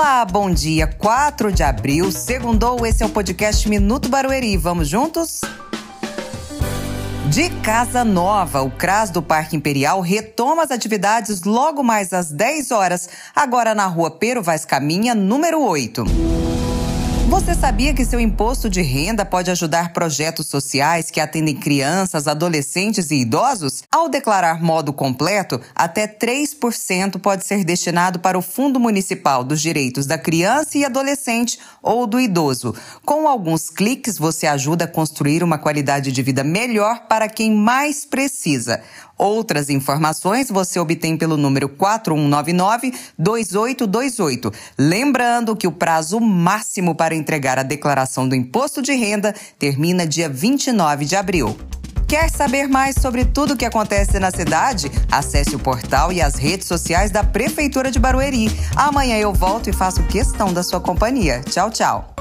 Olá, bom dia. 4 de abril, segundou. Esse é o podcast Minuto Barueri. Vamos juntos? De casa nova, o CRAS do Parque Imperial retoma as atividades logo mais às 10 horas, agora na rua Pero Vaz Caminha, número 8. Você sabia que seu imposto de renda pode ajudar projetos sociais que atendem crianças, adolescentes e idosos? Ao declarar modo completo, até 3% pode ser destinado para o Fundo Municipal dos Direitos da Criança e Adolescente ou do Idoso. Com alguns cliques, você ajuda a construir uma qualidade de vida melhor para quem mais precisa. Outras informações você obtém pelo número 4199-2828. Lembrando que o prazo máximo para entregar a declaração do imposto de renda termina dia 29 de abril. Quer saber mais sobre tudo o que acontece na cidade? Acesse o portal e as redes sociais da Prefeitura de Barueri. Amanhã eu volto e faço questão da sua companhia. Tchau, tchau.